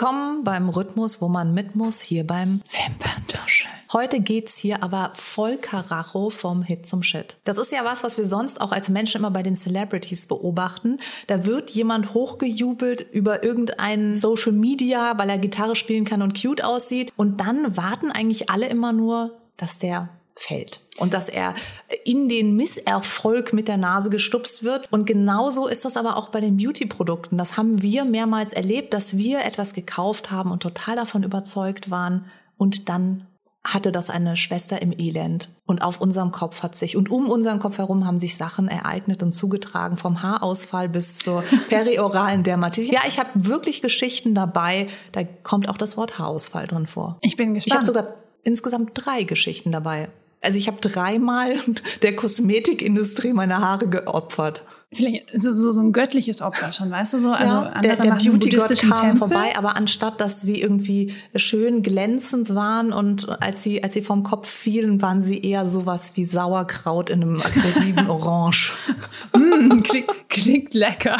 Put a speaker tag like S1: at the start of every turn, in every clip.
S1: Willkommen beim Rhythmus, wo man mit muss, hier beim Wimperntuscheln. Heute geht's hier aber voll Karacho vom Hit zum Shit. Das ist ja was, was wir sonst auch als Menschen immer bei den Celebrities beobachten. Da wird jemand hochgejubelt über irgendeinen Social Media, weil er Gitarre spielen kann und cute aussieht. Und dann warten eigentlich alle immer nur, dass der fällt und dass er in den Misserfolg mit der Nase gestupst wird. Und genauso ist das aber auch bei den Beauty-Produkten. Das haben wir mehrmals erlebt, dass wir etwas gekauft haben und total davon überzeugt waren und dann hatte das eine Schwester im Elend. Und auf unserem Kopf hat sich, und um unseren Kopf herum haben sich Sachen ereignet und zugetragen, vom Haarausfall bis zur perioralen Dermatitis. Ja, ich habe wirklich Geschichten dabei, da kommt auch das Wort Haarausfall drin vor.
S2: Ich bin gespannt.
S1: Ich habe sogar insgesamt drei Geschichten dabei. Also ich habe dreimal der Kosmetikindustrie meine Haare geopfert.
S2: Vielleicht so, so, so ein göttliches Opfer schon, weißt du so?
S1: Also ja, der, der Beauty-Gott kam Tempel. vorbei, aber anstatt, dass sie irgendwie schön glänzend waren und als sie, als sie vom Kopf fielen, waren sie eher sowas wie Sauerkraut in einem aggressiven Orange.
S2: mm, klingt, klingt lecker.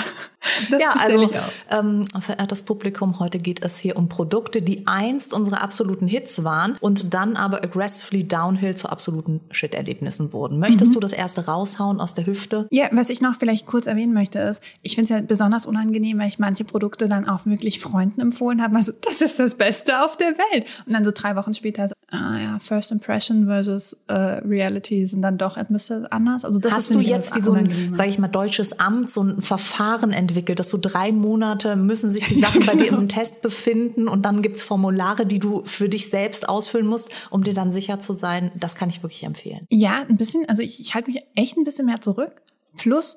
S1: Das ja, also ähm, verehrtes Publikum, heute geht es hier um Produkte, die einst unsere absoluten Hits waren und dann aber aggressively downhill zu absoluten Shit-Erlebnissen wurden. Möchtest mhm. du das erste raushauen aus der Hüfte?
S2: Ja, was ich noch vielleicht kurz erwähnen möchte, ist, ich finde es ja besonders unangenehm, weil ich manche Produkte dann auch wirklich Freunden empfohlen habe. Also, das ist das Beste auf der Welt. Und dann so drei Wochen später so, ah ja, First Impression versus äh, Reality sind dann doch ein bisschen anders. Also das
S1: Hast
S2: ist
S1: du jetzt wie so ein, sage ich mal, deutsches Amt so ein Verfahren entwickelt, dass so drei Monate müssen sich die Sachen bei dir im Test befinden und dann gibt's Formulare, die du für dich selbst ausfüllen musst, um dir dann sicher zu sein, das kann ich wirklich empfehlen.
S2: Ja, ein bisschen, also ich, ich halte mich echt ein bisschen mehr zurück. Plus,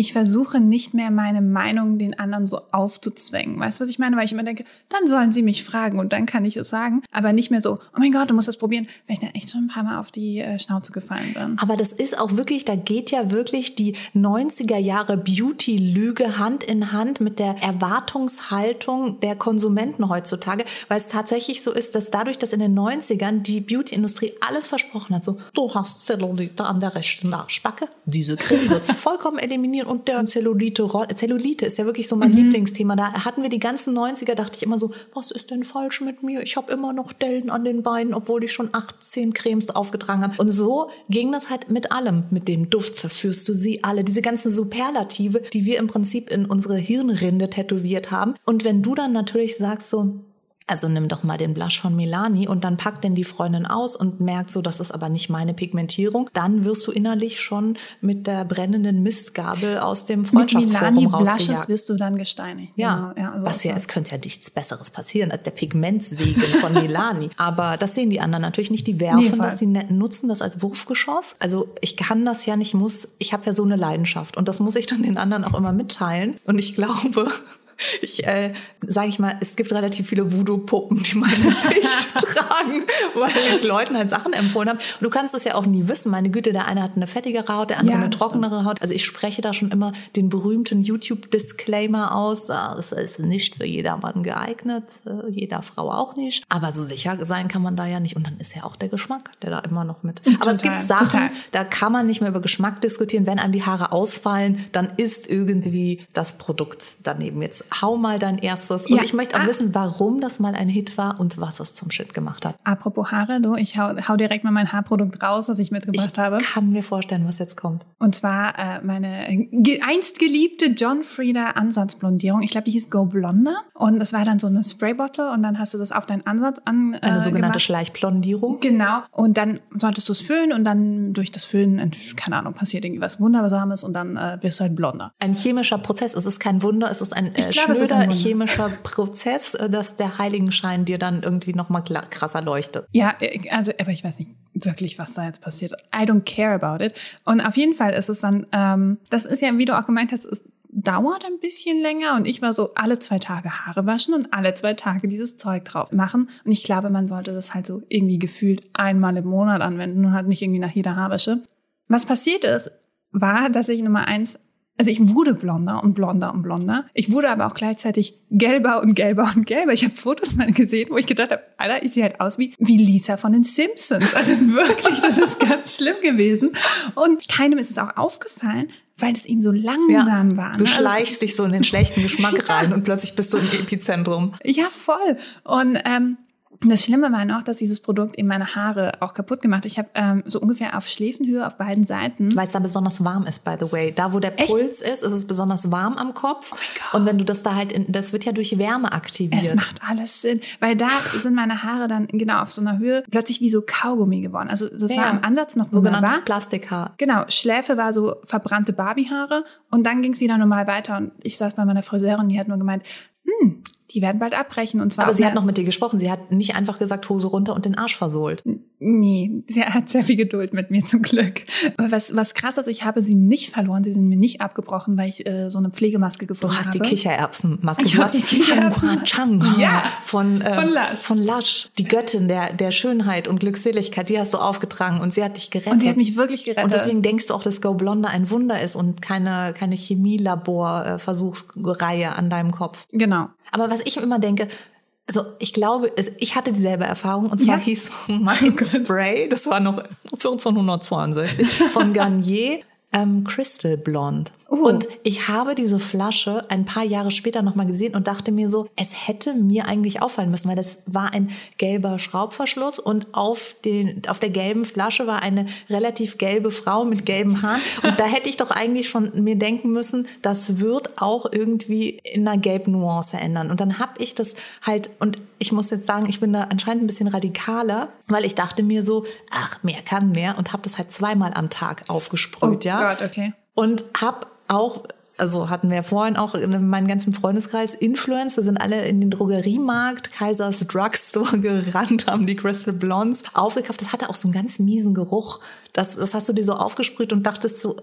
S2: ich versuche nicht mehr meine Meinung den anderen so aufzuzwängen. Weißt du, was ich meine? Weil ich immer denke, dann sollen sie mich fragen und dann kann ich es sagen. Aber nicht mehr so, oh mein Gott, du musst das probieren, weil ich dann echt schon ein paar Mal auf die äh, Schnauze gefallen bin.
S1: Aber das ist auch wirklich, da geht ja wirklich die 90er Jahre Beauty-Lüge Hand in Hand mit der Erwartungshaltung der Konsumenten heutzutage, weil es tatsächlich so ist, dass dadurch, dass in den 90ern die Beauty-Industrie alles versprochen hat, so, du hast Zellulite an der rechten Arschbacke, diese Creme wird vollkommen eliminieren und der Zellulite. Zellulite ist ja wirklich so mein mhm. Lieblingsthema. Da hatten wir die ganzen 90er, dachte ich immer so, was ist denn falsch mit mir? Ich habe immer noch Dellen an den Beinen, obwohl ich schon 18 Cremes aufgetragen habe. Und so ging das halt mit allem. Mit dem Duft verführst du sie alle. Diese ganzen Superlative, die wir im Prinzip in unsere Hirnrinde tätowiert haben. Und wenn du dann natürlich sagst so, also nimm doch mal den Blush von Milani und dann packt denn die Freundin aus und merkt so, das ist aber nicht meine Pigmentierung, dann wirst du innerlich schon mit der brennenden Mistgabel aus dem Freundschaftsforum mit Milani Blushes
S2: wirst du dann gesteinigt.
S1: Ja, genau. ja also was ja, es könnte ja nichts Besseres passieren als der Pigmentsegen von Milani. aber das sehen die anderen natürlich nicht. Die werfen nee, das, die nutzen das als Wurfgeschoss. Also ich kann das ja nicht, muss, ich habe ja so eine Leidenschaft und das muss ich dann den anderen auch immer mitteilen. Und ich glaube, ich äh, sage ich mal, es gibt relativ viele Voodoo-Puppen, die mein Gesicht tragen, weil ich Leuten halt Sachen empfohlen habe. Und du kannst es ja auch nie wissen. Meine Güte, der eine hat eine fettigere Haut, der andere ja, eine trockenere stimmt. Haut. Also ich spreche da schon immer den berühmten YouTube-Disclaimer aus. Ah, es ist nicht für jedermann geeignet, äh, jeder Frau auch nicht. Aber so sicher sein kann man da ja nicht. Und dann ist ja auch der Geschmack, der da immer noch mit. Total, Aber es gibt Sachen, total. da kann man nicht mehr über Geschmack diskutieren. Wenn einem die Haare ausfallen, dann ist irgendwie das Produkt daneben. Jetzt hau mal dein erstes. Und ja. ich möchte auch ah. wissen, warum das mal ein Hit war und was es zum Shit gemacht hat.
S2: Apropos Haare, du, ich hau, hau direkt mal mein Haarprodukt raus, was ich mitgebracht
S1: ich
S2: habe.
S1: Ich kann mir vorstellen, was jetzt kommt.
S2: Und zwar äh, meine einst geliebte John Frieda Ansatzblondierung. Ich glaube, die hieß Go Blonder. Und das war dann so eine Spraybottle und dann hast du das auf deinen Ansatz an.
S1: Äh, eine sogenannte gemacht. Schleichblondierung.
S2: Genau. Und dann solltest du es föhnen und dann durch das Föhnen, keine Ahnung, passiert irgendwie was Wundersames und dann äh, wirst du halt blonder.
S1: Ein chemischer Prozess. Es ist kein Wunder, es ist ein äh, ich glaub, schnöder ein chemischer Prozess, äh, dass der Heiligenschein dir dann irgendwie noch mal krasser leuchtet.
S2: Ja, äh, also, aber ich weiß nicht wirklich, was da jetzt passiert. I don't care about it. Und auf jeden Fall ist es dann, ähm, das ist ja, wie du auch gemeint hast, es dauert ein bisschen länger und ich war so alle zwei Tage Haare waschen und alle zwei Tage dieses Zeug drauf machen. Und ich glaube, man sollte das halt so irgendwie gefühlt einmal im Monat anwenden und halt nicht irgendwie nach jeder Haarwäsche. Was passiert ist, war, dass ich Nummer eins also ich wurde blonder und blonder und blonder. Ich wurde aber auch gleichzeitig gelber und gelber und gelber. Ich habe Fotos mal gesehen, wo ich gedacht habe, Alter, ich sehe halt aus wie, wie Lisa von den Simpsons. Also wirklich, das ist ganz schlimm gewesen. Und keinem ist es auch aufgefallen, weil es ihm so langsam
S1: Ja.
S2: war.
S1: Du
S2: ne? Also es-
S1: schleichst dich so in den schlechten Geschmack rein und plötzlich bist du im Epizentrum.
S2: Ja, voll. Und ähm, das Schlimme war noch, dass dieses Produkt eben meine Haare auch kaputt gemacht. hat. Ich habe ähm, so ungefähr auf Schläfenhöhe auf beiden Seiten.
S1: Weil es da besonders warm ist, by the way. Da, wo der
S2: Echt? Oh
S1: Puls ist, ist es besonders warm am Kopf.
S2: Gott.
S1: und wenn du das da halt, in, das wird ja durch Wärme aktiviert.
S2: Es macht alles Sinn, weil da sind meine Haare dann genau auf so einer Höhe plötzlich wie so Kaugummi geworden. Also das war
S1: Ja.
S2: im Ansatz noch wunderbar.
S1: Sogenanntes Plastikhaar.
S2: Genau, Schläfe war so verbrannte Barbiehaare und dann ging es wieder normal weiter und ich saß bei meiner Friseurin, die hat nur gemeint, hm, die werden bald abbrechen und zwar
S1: Aber sie hat noch mit dir gesprochen. Sie hat nicht einfach gesagt, Hose runter und den Arsch versohlt.
S2: Nee, sie hat sehr viel Geduld mit mir zum Glück. Aber was, was krass ist, ich habe sie nicht verloren, sie sind mir nicht abgebrochen, weil ich äh, so eine Pflegemaske gefunden
S1: Du hast
S2: habe.
S1: die Kichererbsenmaske.
S2: Ich
S1: du hast
S2: die Kichererbsen-
S1: Chang
S2: Ja.
S1: von, äh,
S2: Von Lush.
S1: Von Lush. Die Göttin der, der Schönheit und Glückseligkeit, die hast du aufgetragen und sie hat dich gerettet.
S2: Und sie hat mich wirklich gerettet.
S1: Und deswegen denkst du auch, dass Go Blonde ein Wunder ist und keine, keine Chemielabor-Versuchsreihe an deinem Kopf.
S2: Genau.
S1: Aber was ich immer denke, also ich glaube, ich hatte dieselbe Erfahrung und zwar
S2: Ja.
S1: hieß mein Spray, das war noch 1462 von Garnier. Ähm, Crystal Blonde.
S2: Oh.
S1: Und ich habe diese Flasche ein paar Jahre später nochmal gesehen und dachte mir so, es hätte mir eigentlich auffallen müssen, weil das war ein gelber Schraubverschluss und auf, den, auf der gelben Flasche war eine relativ gelbe Frau mit gelben Haaren. Und da hätte ich doch eigentlich schon mir denken müssen, das wird auch irgendwie in einer gelben Nuance ändern. Und dann habe ich das halt, und ich muss jetzt sagen, ich bin da anscheinend ein bisschen radikaler, weil ich dachte mir so, ach, mehr kann mehr und habe das halt zweimal am Tag aufgesprüht,
S2: Oh
S1: ja.
S2: Gott, okay.
S1: Und habe auch, also hatten wir ja vorhin auch in meinem ganzen Freundeskreis, Influencer sind alle in den Drogeriemarkt, Kaisers Drugstore gerannt, haben die Crystal Blondes aufgekauft. Das hatte auch so einen ganz miesen Geruch. Das, das hast du dir so aufgesprüht und dachtest so,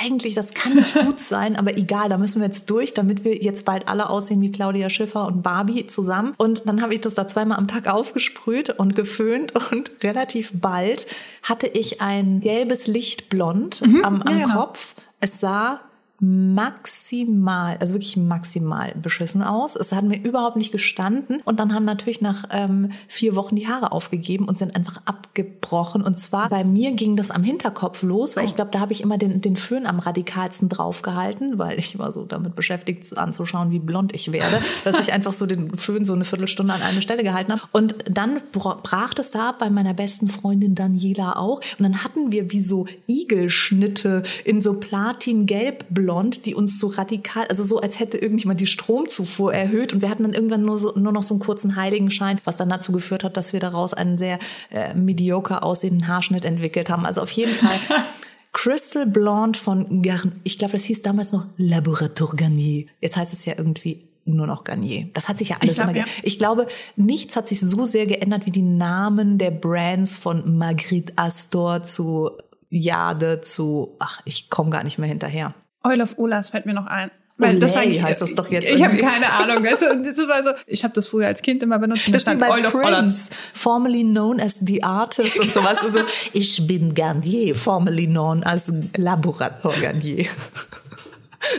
S1: eigentlich, das kann nicht gut sein, aber egal, da müssen wir jetzt durch, damit wir jetzt bald alle aussehen wie Claudia Schiffer und Barbie zusammen. Und dann habe ich das da zweimal am Tag aufgesprüht und geföhnt und relativ bald hatte ich ein gelbes Lichtblond am, am
S2: ja, genau.
S1: Kopf. Es sah maximal, also wirklich maximal beschissen aus. Es hat mir überhaupt nicht gestanden. Und dann haben natürlich nach ähm, vier Wochen die Haare aufgegeben und sind einfach abgebrochen. Und zwar bei mir ging das am Hinterkopf los, weil ich glaube, da habe ich immer den, den Föhn am radikalsten draufgehalten, weil ich war so damit beschäftigt anzuschauen, wie blond ich werde, dass ich einfach so den Föhn so eine Viertelstunde an eine Stelle gehalten habe. Und dann bra- brach das da bei meiner besten Freundin Daniela auch. Und dann hatten wir wie so Igelschnitte in so platin-gelb blond, die uns so radikal, also so als hätte irgendjemand die Stromzufuhr erhöht. Und wir hatten dann irgendwann nur, so, nur noch so einen kurzen Heiligenschein, was dann dazu geführt hat, dass wir daraus einen sehr äh, mediocre aussehenden Haarschnitt entwickelt haben. Also auf jeden Fall Crystal Blonde von Garnier. Ich glaube, das hieß damals noch Laboratoire Garnier. Jetzt heißt es ja irgendwie nur noch Garnier. Das hat sich ja alles
S2: Ich glaub,
S1: immer
S2: ja.
S1: geändert. Ich glaube, nichts hat sich so sehr geändert wie die Namen der Brands von Margrit Astor zu Jade zu, ach, ich komme gar nicht mehr hinterher.
S2: Oil of Olas fällt mir noch ein. Weil das
S1: Olay
S2: sag ich,
S1: heißt das doch jetzt
S2: Ich habe
S1: irgendwie.
S2: keine Ahnung. Weißt du, das war so, ich habe das früher als Kind immer benutzt.
S1: Das ist
S2: stand Oil of Olas.
S1: Prince, formerly known as the artist und sowas. Also, ich bin Garnier, formerly known as Laboratoire Garnier.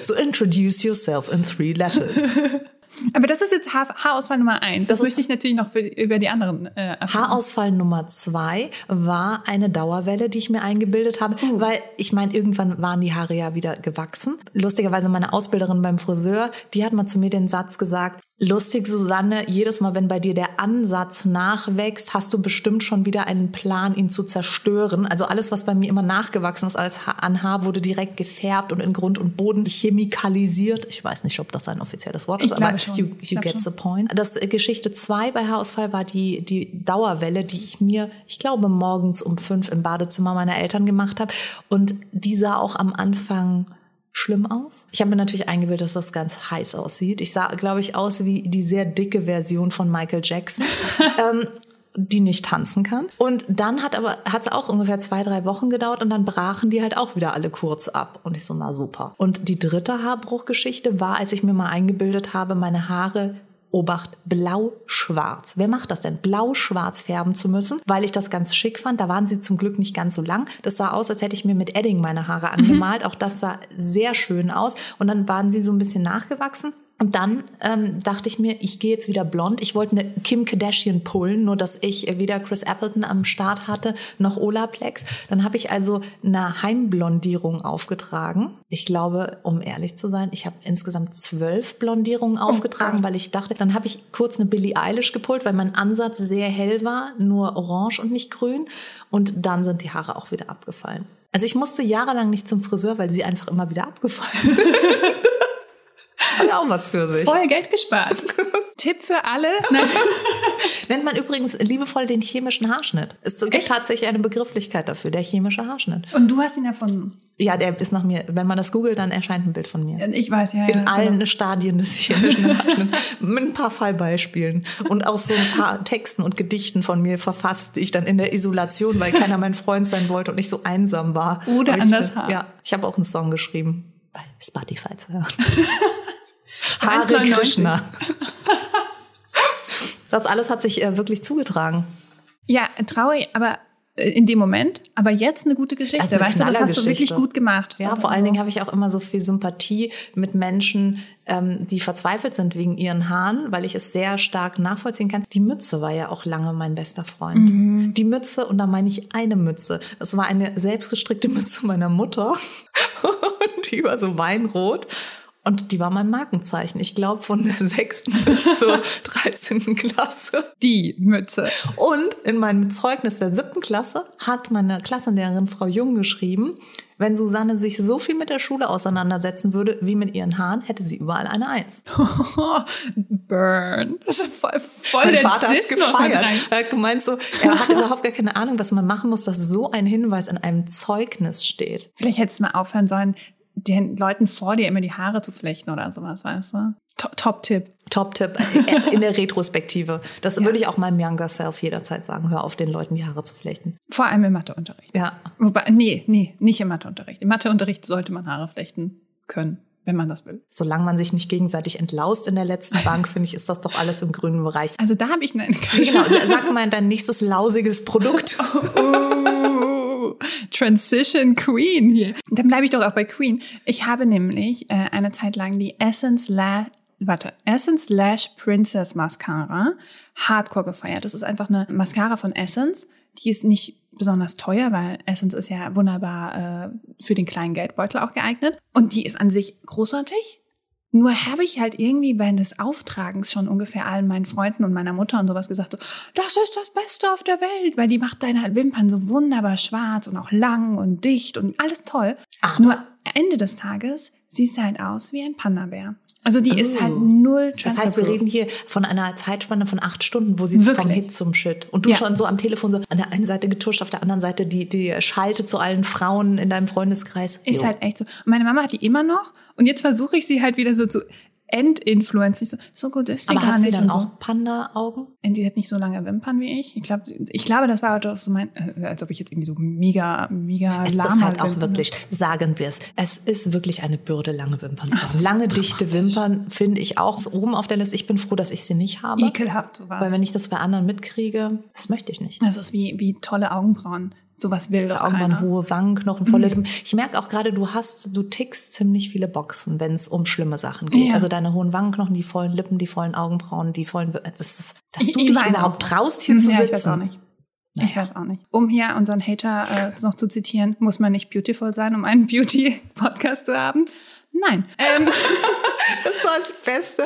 S1: So introduce yourself in three letters.
S2: Aber das ist jetzt Haar, Haarauswahl Nummer eins. Das,
S1: Das
S2: möchte ich natürlich noch für, über die anderen äh, erfahren.
S1: Haarausfall Nummer zwei war eine Dauerwelle, die ich mir eingebildet habe, weil ich meine, irgendwann waren die Haare ja wieder gewachsen. Lustigerweise meine Ausbilderin beim Friseur, die hat mal zu mir den Satz gesagt, lustig Susanne, jedes Mal, wenn bei dir der Ansatz nachwächst, hast du bestimmt schon wieder einen Plan, ihn zu zerstören. Also alles, was bei mir immer nachgewachsen ist als an Haar, wurde direkt gefärbt und in Grund und Boden chemikalisiert. Ich weiß nicht, ob das ein offizielles Wort ist,
S2: Ich
S1: aber
S2: schon.
S1: you, you get
S2: schon.
S1: the point. Das äh, Geschichte 2 bei Haarausfall war die, die Dauerwelle, die ich mir, ich glaube, morgens um fünf im Badezimmer meiner Eltern gemacht habe. Und die sah auch am Anfang schlimm aus. Ich habe mir natürlich eingebildet, dass das ganz heiß aussieht. Ich sah, glaube ich, aus wie die sehr dicke Version von Michael Jackson. ähm, die nicht tanzen kann. Und dann hat aber, hat es auch ungefähr zwei, drei Wochen gedauert und dann brachen die halt auch wieder alle kurz ab. Und ich so, na super. Und die dritte Haarbruchgeschichte war, als ich mir mal eingebildet habe, meine Haare Obacht, blau-schwarz. Wer macht das denn? Blau-schwarz färben zu müssen, weil ich das ganz schick fand. Da waren sie zum Glück nicht ganz so lang. Das sah aus, als hätte ich mir mit Edding meine Haare angemalt. Auch das sah sehr schön aus. Und dann waren sie so ein bisschen nachgewachsen. Und dann ähm, dachte ich mir, ich gehe jetzt wieder blond. Ich wollte eine Kim Kardashian pullen, nur dass ich weder Chris Appleton am Start hatte noch Olaplex. Dann habe ich also eine Heimblondierung aufgetragen. Ich glaube, um ehrlich zu sein, ich habe insgesamt zwölf Blondierungen aufgetragen,
S2: Gott.
S1: weil ich dachte, dann habe ich kurz eine Billie Eilish gepult, weil mein Ansatz sehr hell war, nur orange und nicht grün. Und dann sind die Haare auch wieder abgefallen. Also ich musste jahrelang nicht zum Friseur, weil sie einfach immer wieder abgefallen sind. Hat auch was für sich.
S2: Voll Geld gespart. Tipp für alle. Nein.
S1: Nennt man übrigens liebevoll den chemischen Haarschnitt. Es gibt
S2: Echt?
S1: tatsächlich eine Begrifflichkeit dafür, der chemische Haarschnitt.
S2: Und du hast ihn erfunden.
S1: Ja, der ist nach mir, wenn man das googelt, dann erscheint ein Bild von mir.
S2: Ich weiß, ja.
S1: In
S2: ja,
S1: allen
S2: genau.
S1: Stadien des chemischen Haarschnitts. Mit ein paar Fallbeispielen. Und auch so ein paar Texten und Gedichten von mir verfasst, die ich dann in der Isolation, weil keiner mein Freund sein wollte und ich so einsam war.
S2: Oder
S1: Hab ich
S2: an das Haar.
S1: Ja, ich habe auch einen Song geschrieben. Bei Spotify zu hören. Hare
S2: 1,99.
S1: Krishna. Das alles hat sich äh, wirklich zugetragen.
S2: Ja, traurig, aber äh, in dem Moment. Aber jetzt eine gute Geschichte.
S1: Das ist eine
S2: weißt du, das hast du
S1: Knallergeschichte.
S2: wirklich gut gemacht.
S1: Ja,
S2: Also
S1: vor allen
S2: so.
S1: Dingen habe ich auch immer so viel Sympathie mit Menschen, ähm, die verzweifelt sind wegen ihren Haaren, weil ich es sehr stark nachvollziehen kann. Die Mütze war ja auch lange mein bester Freund.
S2: Mhm.
S1: Die Mütze, und da meine ich eine Mütze. Das war eine selbstgestrickte Mütze meiner Mutter. und die war so weinrot. Und die war mein Markenzeichen. Ich glaube, von der sechsten bis zur 13. Klasse.
S2: Die Mütze.
S1: Und in meinem Zeugnis der siebten Klasse hat meine Klassenlehrerin Frau Jung geschrieben, wenn Susanne sich so viel mit der Schule auseinandersetzen würde wie mit ihren Haaren, hätte sie überall eine Eins.
S2: Burn. Das ist voll, voll
S1: Mein
S2: der
S1: Vater hat gefeiert. Er hat gemeint so, er hat überhaupt gar keine Ahnung, was man machen muss, dass so ein Hinweis in einem Zeugnis steht.
S2: Vielleicht hättest du mal aufhören sollen, den Leuten vor dir immer die Haare zu flechten oder sowas, weißt du? To- Top-Tipp.
S1: Top-Tipp in der Retrospektive. Das würde ich auch meinem Younger Self jederzeit sagen. Hör auf, den Leuten die Haare zu flechten.
S2: Vor allem im Matheunterricht.
S1: Ja,
S2: Wobei, nee, nee, nicht im Matheunterricht. Im Matheunterricht sollte man Haare flechten können, wenn man das will.
S1: solange man sich nicht gegenseitig entlaust in der letzten Bank, finde ich, ist das doch alles im grünen Bereich.
S2: Also da habe ich eine
S1: Genau, sag mal dein nächstes lausiges Produkt.
S2: Oh, Transition Queen hier. Dann bleibe ich doch auch bei Queen. Ich habe nämlich äh, eine Zeit lang die Essence La Warte, Essence Lash Princess Mascara Hardcore gefeiert. Das ist einfach eine Mascara von Essence. Die ist nicht besonders teuer, weil Essence ist ja wunderbar äh, für den kleinen Geldbeutel auch geeignet. Und die ist an sich großartig. Nur habe ich halt irgendwie während des Auftragens schon ungefähr allen meinen Freunden und meiner Mutter und sowas gesagt, so, das ist das Beste auf der Welt, weil die macht deine Wimpern so wunderbar schwarz und auch lang und dicht und alles toll.
S1: Aber-
S2: Nur Ende des Tages siehst du halt aus wie ein Panda-Bär. Also die ist halt
S1: Oh.
S2: null
S1: Das heißt, wir reden hier von einer Zeitspanne von acht Stunden, wo sie vom
S2: Wirklich?
S1: Hit zum Shit. Und du
S2: Ja.
S1: schon so am Telefon so an der einen Seite getuscht, auf der anderen Seite die, die Schalte zu allen Frauen in deinem Freundeskreis.
S2: Ist
S1: Jo.
S2: halt echt so. Und meine Mama hat die immer noch und jetzt versuche ich sie halt wieder so zu entinfluenzen. Ich So, so gut ist die
S1: Aber
S2: gar
S1: hat sie
S2: nicht.
S1: dann
S2: so.
S1: auch Panda-Augen?
S2: Und die hat nicht so lange Wimpern wie ich. Ich glaube, ich glaube, das war doch so mein, als ob ich jetzt irgendwie so mega, mega
S1: Es
S2: lahm
S1: ist halt auch wirklich, sagen wir es, es ist wirklich eine Bürde, lange Wimpern zu haben. Lange, dichte Wimpern finde ich auch oben auf der Liste. Ich bin froh, dass ich sie nicht habe.
S2: Ekelhaft sowas.
S1: Weil wenn ich das bei anderen mitkriege, das möchte ich nicht.
S2: das ist wie, wie tolle Augenbrauen. Sowas will doch
S1: Irgendwann hohe Wangenknochen, volle Lippen. Ich merke auch gerade, du hast, du tickst ziemlich viele Boxen, wenn es um schlimme Sachen geht.
S2: Ja.
S1: Also deine hohen Wangenknochen, die vollen Lippen, die vollen Augenbrauen, die vollen, das ist, dass
S2: Ich-
S1: du
S2: ich
S1: dich überhaupt
S2: auch.
S1: traust, hier zu
S2: ja,
S1: sitzen.
S2: ich weiß auch nicht. Ich weiß auch nicht. Um hier unseren Hater äh, noch zu zitieren, muss man nicht beautiful sein, um einen Beauty-Podcast zu haben. Nein. Ähm,
S1: Das war das Beste.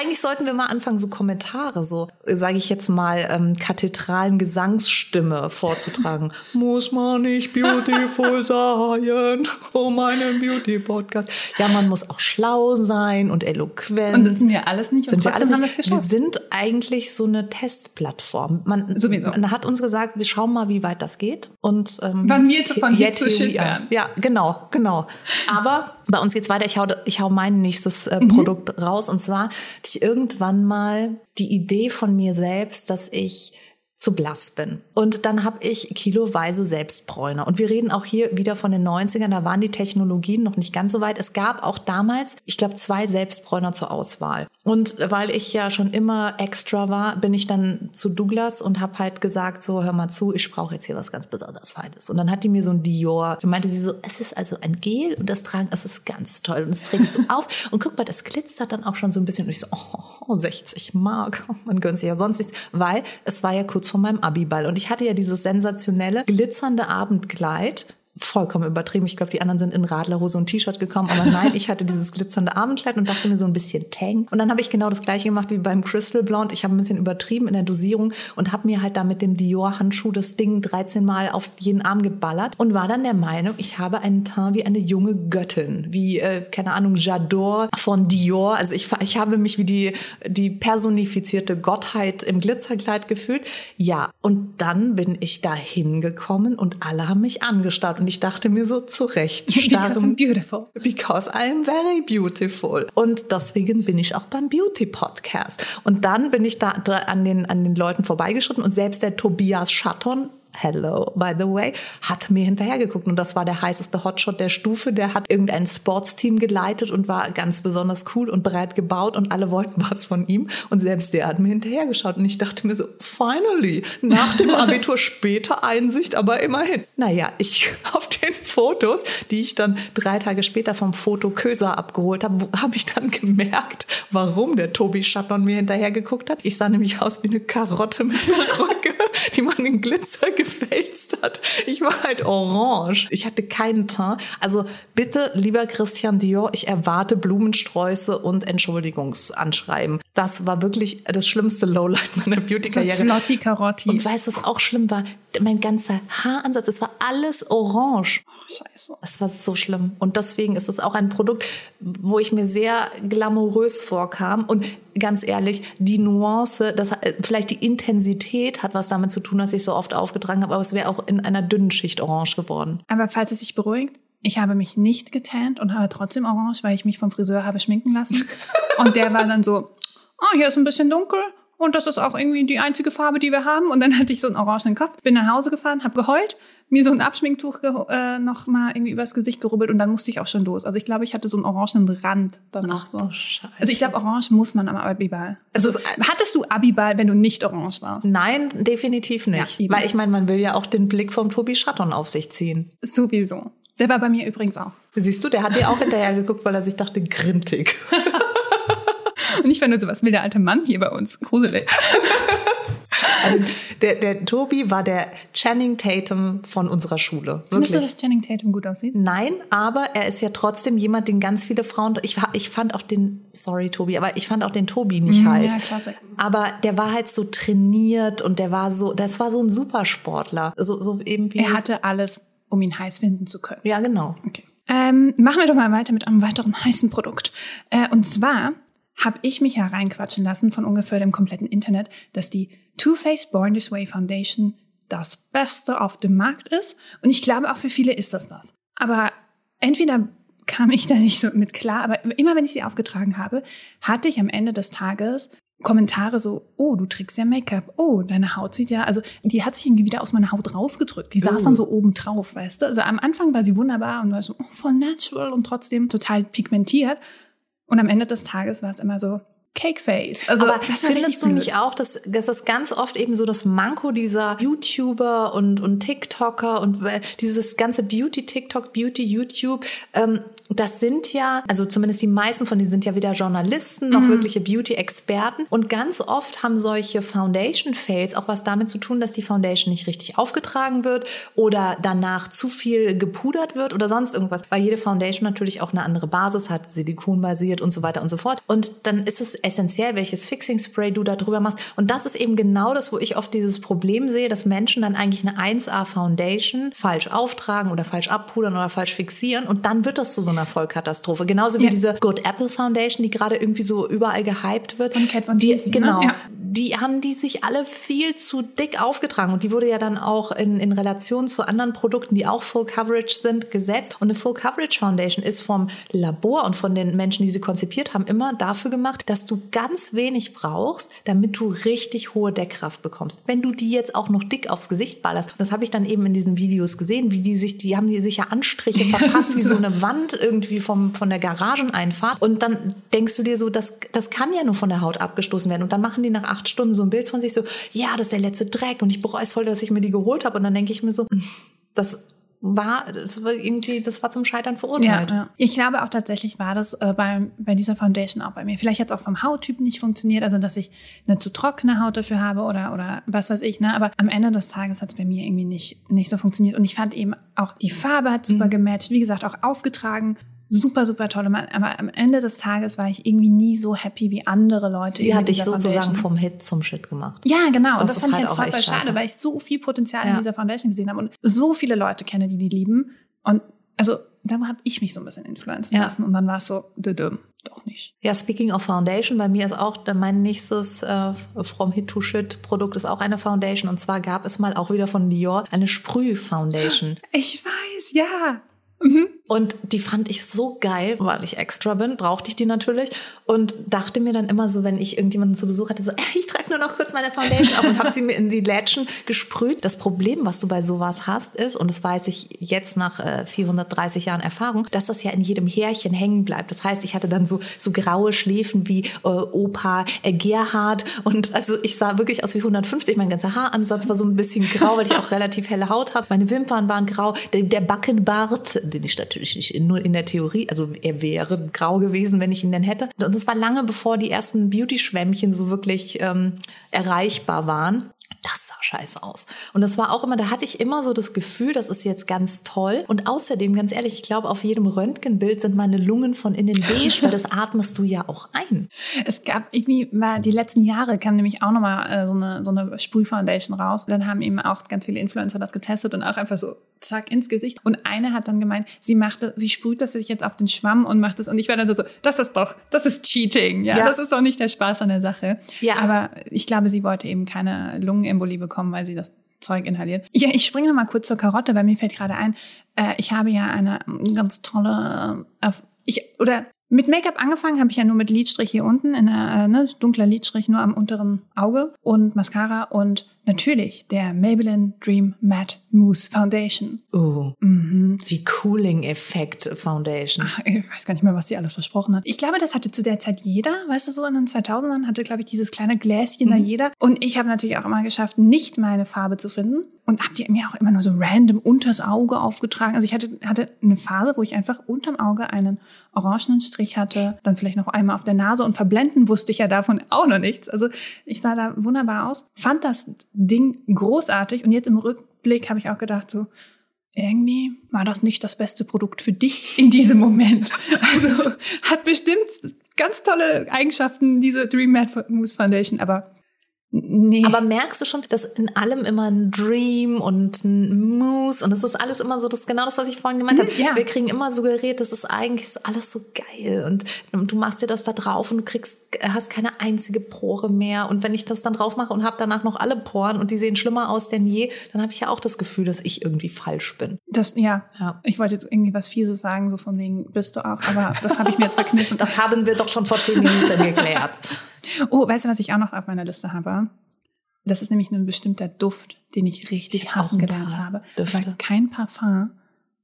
S1: Eigentlich sollten wir mal anfangen, so Kommentare, so, sage ich jetzt mal, ähm, kathedralen Gesangsstimme vorzutragen. Muss man nicht beautiful sein, um einen Beauty-Podcast. Ja, man muss auch schlau sein und eloquent.
S2: und das sind wir alles nicht.
S1: sind wir alles
S2: wir
S1: nicht. Wir sind eigentlich so eine Testplattform. Man,
S2: Sowieso.
S1: man hat uns gesagt, wir schauen mal, wie weit das geht. Und ähm,
S2: Wann wir zu- von Hit zu Shit werden.
S1: Ja, genau, genau. Aber bei uns geht's weiter. Ich hau, ich hau mein nächstes
S2: Mhm.
S1: äh, Produkt raus. Und zwar hatte ich irgendwann mal die Idee von mir selbst, dass ich zu blass bin. Und dann habe ich kiloweise Selbstbräuner. Und wir reden auch hier wieder von den 90ern, da waren die Technologien noch nicht ganz so weit. Es gab auch damals, ich glaube, zwei Selbstbräuner zur Auswahl. Und weil ich ja schon immer extra war, bin ich dann zu Douglas und habe halt gesagt, so hör mal zu, ich brauche jetzt hier was ganz besonders Feines. Und dann hat die mir so ein Dior. Dann meinte sie so, es ist also ein Gel und das tragen, das ist ganz toll. Und das trägst du auf. Und guck mal, das glitzert dann auch schon so ein bisschen. Und ich so, oh, 60 Mark. Man gönnt sich ja sonst nichts. Weil es war ja kurz vor meinem Abiball. Und ich hatte ja dieses sensationelle, glitzernde Abendkleid vollkommen übertrieben. Ich glaube, die anderen sind in Radlerhose und T-Shirt gekommen, aber nein, ich hatte dieses glitzernde Abendkleid und dachte mir so ein bisschen Tang. Und dann habe ich genau das gleiche gemacht wie beim Crystal Blonde. Ich habe ein bisschen übertrieben in der Dosierung und habe mir halt da mit dem Dior Handschuh das Ding 13 Mal auf jeden Arm geballert und war dann der Meinung, ich habe einen Teint wie eine junge Göttin, wie äh, keine Ahnung J'adore von Dior. Also ich ich habe mich wie die die personifizierte Gottheit im Glitzerkleid gefühlt. Ja, und dann bin ich da hingekommen und alle haben mich angestarrt und ich dachte mir so zurecht.
S2: Because I'm beautiful.
S1: Because I'm very beautiful. Und deswegen bin ich auch beim Beauty Podcast. Und dann bin ich da an den, an den Leuten vorbeigeschritten und selbst der Tobias Schatton hello, by the way, hat mir hinterhergeguckt. Und das war der heißeste Hotshot der Stufe. Der hat irgendein Sportsteam geleitet und war ganz besonders cool und breit gebaut und alle wollten was von ihm. Und selbst der hat mir hinterhergeschaut. Und ich dachte mir so, finally, nach dem Abitur später Einsicht, aber immerhin. Naja, ich auf den Fotos, die ich dann drei Tage später vom Foto Köser abgeholt habe, habe ich dann gemerkt, warum der Tobi Schatton mir hinterhergeguckt hat. Ich sah nämlich aus wie eine Karotte mit einer Röcke, die man in Glitzer gefälzt hat. Ich war halt orange. Ich hatte keinen Teint. Also bitte, lieber Christian Dior, ich erwarte Blumensträuße und Entschuldigungsanschreiben. Das war wirklich das schlimmste Lowlight meiner Beauty-Karriere.
S2: So Flotti Carotti.
S1: Und weißt du, was auch schlimm war? Mein ganzer Haaransatz, es war alles orange.
S2: Oh, scheiße.
S1: Es war so schlimm. Und deswegen ist es auch ein Produkt, wo ich mir sehr glamourös vorkam. Und ganz ehrlich, die Nuance, das, vielleicht die Intensität hat was damit zu tun, dass ich so oft aufgetragen habe, aber es wäre auch in einer dünnen Schicht orange geworden.
S2: Aber falls es sich beruhigt, ich habe mich nicht getannt und habe trotzdem orange, weil ich mich vom Friseur habe schminken lassen. und der war dann so, oh, hier ist ein bisschen dunkel. Und das ist auch irgendwie die einzige Farbe, die wir haben. Und dann hatte ich so einen orangenen Kopf, bin nach Hause gefahren, habe geheult, mir so ein Abschminktuch äh, noch mal irgendwie übers Gesicht gerubbelt und dann musste ich auch schon los. Also ich glaube, ich hatte so einen orangenen Rand dann noch so. Also ich glaube, orange muss man am Abiball. Also hattest du Abiball, wenn du nicht orange warst?
S1: Nein, definitiv nicht. Ja, Weil ich meine, man will ja auch den Blick vom Tobi Schatton auf sich ziehen.
S2: Sowieso. Der war bei mir übrigens auch.
S1: Siehst du, der hat dir auch hinterher geguckt, weil er sich dachte, grintig.
S2: Und ich war nur so, was will der alte Mann hier bei uns? Gruselig.
S1: Also der, der Tobi war der Channing Tatum von unserer Schule.
S2: Wirklich. Findest du, dass Channing Tatum gut aussieht?
S1: Nein, aber er ist ja trotzdem jemand, den ganz viele Frauen. Ich, ich fand auch den, sorry Tobi, aber ich fand auch den Tobi nicht mm, heiß. Ja, klasse. Aber der war halt so trainiert und der war so, das war so ein Supersportler. So, so eben wie
S2: er hatte alles, um ihn heiß finden zu können.
S1: Ja, genau.
S2: Okay. Ähm, machen wir doch mal weiter mit einem weiteren heißen Produkt. Äh, und zwar habe ich mich hereinquatschen lassen von ungefähr dem kompletten Internet, dass die Too Faced Born This Way Foundation das Beste auf dem Markt ist. Und ich glaube, auch für viele ist das das. Aber entweder kam ich da nicht so mit klar, aber immer wenn ich sie aufgetragen habe, hatte ich am Ende des Tages Kommentare so, oh, du trägst ja Make-up, oh, deine Haut sieht ja, also die hat sich irgendwie wieder aus meiner Haut rausgedrückt. Die saß oh. dann so oben drauf, weißt du? Also am Anfang war sie wunderbar und war so oh, voll natural und trotzdem total pigmentiert. Und am Ende des Tages war es immer so, Cakeface.
S1: Also Aber findest du nicht auch, dass, dass das ganz oft eben so das Manko dieser YouTuber und, und TikToker und äh, dieses ganze Beauty TikTok, Beauty YouTube, ähm, das sind ja, also zumindest die meisten von denen sind ja weder Journalisten noch mhm. wirkliche Beauty-Experten. Und ganz oft haben solche Foundation-Fails auch was damit zu tun, dass die Foundation nicht richtig aufgetragen wird oder danach zu viel gepudert wird oder sonst irgendwas. Weil jede Foundation natürlich auch eine andere Basis hat, silikonbasiert und so weiter und so fort. Und dann ist es essentiell, welches Fixing-Spray du da drüber machst. Und das ist eben genau das, wo ich oft dieses Problem sehe, dass Menschen dann eigentlich eine 1A-Foundation falsch auftragen oder falsch abpudern oder falsch fixieren. Und dann wird das zu so einer Vollkatastrophe. Genauso wie ja. diese Good Apple Foundation, die gerade irgendwie so überall gehypt wird.
S2: Von Cat von
S1: die, ne? Genau. Ne? Ja. Die haben die sich alle viel zu dick aufgetragen und die wurde ja dann auch in, in Relation zu anderen Produkten, die auch Full Coverage sind, gesetzt. Und eine Full Coverage Foundation ist vom Labor und von den Menschen, die sie konzipiert haben, immer dafür gemacht, dass du ganz wenig brauchst, damit du richtig hohe Deckkraft bekommst. Wenn du die jetzt auch noch dick aufs Gesicht ballerst, das habe ich dann eben in diesen Videos gesehen, wie die sich, die haben die sich ja Anstriche verpasst, wie so eine Wand irgendwie vom, von der Garageneinfahrt. Und dann denkst du dir so, das, das kann ja nur von der Haut abgestoßen werden. Und dann machen die nach acht Stunden so ein Bild von sich so, ja, das ist der letzte Dreck und ich bereue es voll, dass ich mir die geholt habe. Und dann denke ich mir so, das war, das war irgendwie, das war zum Scheitern verurteilt.
S2: Ja. Ich glaube auch tatsächlich war das äh, bei, bei dieser Foundation auch bei mir. Vielleicht hat es auch vom Hauttyp nicht funktioniert, also dass ich eine zu trockene Haut dafür habe oder, oder was weiß ich, ne? Aber am Ende des Tages hat es bei mir irgendwie nicht, nicht so funktioniert. Und ich fand eben auch, die Farbe hat super mhm. gematcht, wie gesagt, auch aufgetragen super, super tolle Mann. Aber am Ende des Tages war ich irgendwie nie so happy wie andere Leute.
S1: Sie hat dich sozusagen vom Hit zum Shit gemacht.
S2: Ja, genau. Das und das fand halt ich halt voll, voll schade, weil ich so viel Potenzial ja. in dieser Foundation gesehen habe und so viele Leute kenne, die die lieben. Und also da habe ich mich so ein bisschen influenzen ja. lassen und dann war es so, dödüm, doch nicht.
S1: Ja, speaking of Foundation, bei mir ist auch mein nächstes äh, From Hit to Shit Produkt ist auch eine Foundation und zwar gab es mal auch wieder von Dior eine Sprüh Foundation.
S2: Ich weiß, ja.
S1: Mhm. Und die fand ich so geil, weil ich extra bin, brauchte ich die natürlich und dachte mir dann immer so, wenn ich irgendjemanden zu Besuch hatte, so, ich trage nur noch kurz meine Foundation auf und habe sie mir in die Lätschen gesprüht. Das Problem, was du bei sowas hast, ist, und das weiß ich jetzt nach äh, 430 Jahren Erfahrung, dass das ja in jedem Härchen hängen bleibt. Das heißt, ich hatte dann so, so graue Schläfen wie äh, Opa äh, Gerhard und also ich sah wirklich aus wie 150. Mein ganzer Haaransatz war so ein bisschen grau, weil ich auch relativ helle Haut habe. Meine Wimpern waren grau, der, der Backenbart, den ich natürlich natürlich nicht nur in der Theorie, also er wäre grau gewesen, wenn ich ihn denn hätte. Und das war lange bevor die ersten Beauty-Schwämmchen so wirklich ähm, erreichbar waren das sah scheiße aus. Und das war auch immer, da hatte ich immer so das Gefühl, das ist jetzt ganz toll. Und außerdem, ganz ehrlich, ich glaube, auf jedem Röntgenbild sind meine Lungen von innen beige, weil das atmest du ja auch ein.
S2: Es gab irgendwie mal, die letzten Jahre kam nämlich auch nochmal äh, so eine, so eine Sprühfoundation raus. Und dann haben eben auch ganz viele Influencer das getestet und auch einfach so zack ins Gesicht. Und eine hat dann gemeint, sie machte, sie sprüht das sich jetzt auf den Schwamm und macht das. Und ich war dann so, das ist doch, das ist Cheating. Ja, ja. das ist doch nicht der Spaß an der Sache. Ja. Aber ich glaube, sie wollte eben keine Lungenembolie bekommen, weil sie das Zeug inhaliert. Ja, ich springe noch mal kurz zur Karotte, weil mir fällt gerade ein, äh, ich habe ja eine ganz tolle, äh, ich, oder mit Make-up angefangen habe ich ja nur mit Lidstrich hier unten, in der, äh, ne, dunkler Lidstrich nur am unteren Auge und Mascara und natürlich der Maybelline Dream Matte Mousse Foundation.
S1: Oh, mhm. die Cooling Effect Foundation.
S2: Ach, ich weiß gar nicht mehr, was sie alles versprochen hat. Ich glaube, das hatte zu der Zeit jeder, weißt du, so in den 2000ern hatte, glaube ich, dieses kleine Gläschen mhm. da jeder. Und ich habe natürlich auch immer geschafft, nicht meine Farbe zu finden und habe die mir auch immer nur so random unters Auge aufgetragen. Also ich hatte, hatte eine Phase, wo ich einfach unterm Auge einen orangenen Strich hatte, dann vielleicht noch einmal auf der Nase und verblenden wusste ich ja davon auch noch nichts. Also ich sah da wunderbar aus, fand das Ding großartig und jetzt im Rückblick habe ich auch gedacht so, irgendwie war das nicht das beste Produkt für dich in diesem Moment. Also hat bestimmt ganz tolle Eigenschaften, diese Dream Matte Mousse Foundation, aber
S1: Nee. Aber merkst du schon, dass in allem immer ein Dream und ein Moose und das ist alles immer so, das ist genau das, was ich vorhin gemeint habe. Ja. Wir kriegen immer suggeriert, das ist eigentlich so alles so geil und du machst dir das da drauf und du kriegst, hast keine einzige Pore mehr und wenn ich das dann drauf mache und habe danach noch alle Poren und die sehen schlimmer aus denn je, dann habe ich ja auch das Gefühl, dass ich irgendwie falsch bin.
S2: Das, ja. ja. Ich wollte jetzt irgendwie was Fieses sagen, so von wegen, bist du auch, aber das habe ich mir jetzt verkniffen.
S1: das haben wir doch schon vor zehn Minuten geklärt.
S2: Oh, weißt du, was ich auch noch auf meiner Liste habe? Das ist nämlich ein bestimmter Duft, den ich richtig ich hassen gelernt habe. Düfte. Weil kein Parfum,